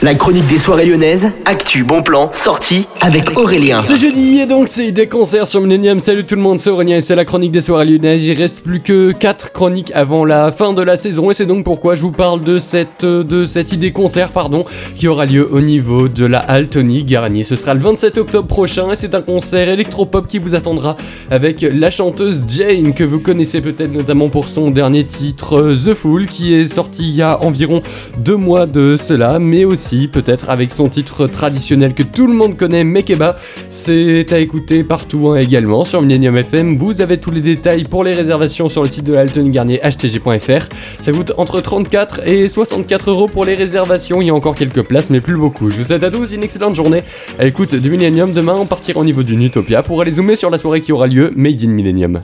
La chronique des soirées lyonnaises, actu, bon plan, sortie avec Aurélien. C'est jeudi et donc c'est des concerts sur Millennium. Salut tout le monde, c'est Aurélien et c'est la chronique des soirées lyonnaises. Il reste plus que 4 chroniques avant la fin de la saison et c'est donc pourquoi je vous parle de cette, idée concert pardon, qui aura lieu au niveau de la Altony Garnier. Ce sera le 27 octobre prochain et c'est un concert électropop qui vous attendra avec la chanteuse Jane que vous connaissez peut-être notamment pour son dernier titre The Fool qui est sorti il y a environ deux mois de cela mais aussi peut-être avec son titre traditionnel que tout le monde connaît, Mekeba. C'est à écouter partout hein, également sur Millennium FM. Vous avez tous les détails pour les réservations sur le site de Alton Garnier htg.fr. Ça coûte entre 34 et 64 euros pour les réservations. Il y a encore quelques places, mais plus beaucoup. Je vous souhaite à tous une excellente journée à l'écoute de Millennium. Demain, on partira au niveau d'une Utopia pour aller zoomer sur la soirée qui aura lieu Made in Millennium.